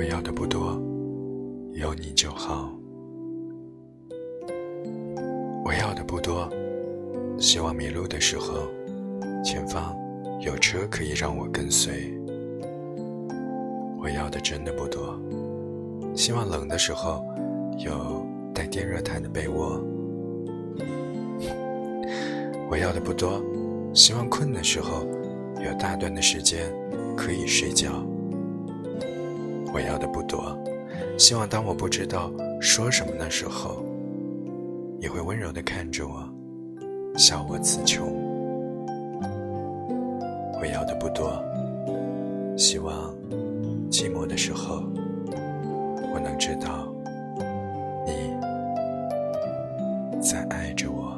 我要的不多，有你就好。我要的不多，希望迷路的时候，前方有车可以让我跟随。我要的真的不多，希望冷的时候有带电热毯的被窝。我要的不多，希望困的时候有大段的时间可以睡觉。我要的不多，希望当我不知道说什么的时候，也会温柔的看着我，笑我词穷。我要的不多，希望寂寞的时候，我能知道你在爱着我。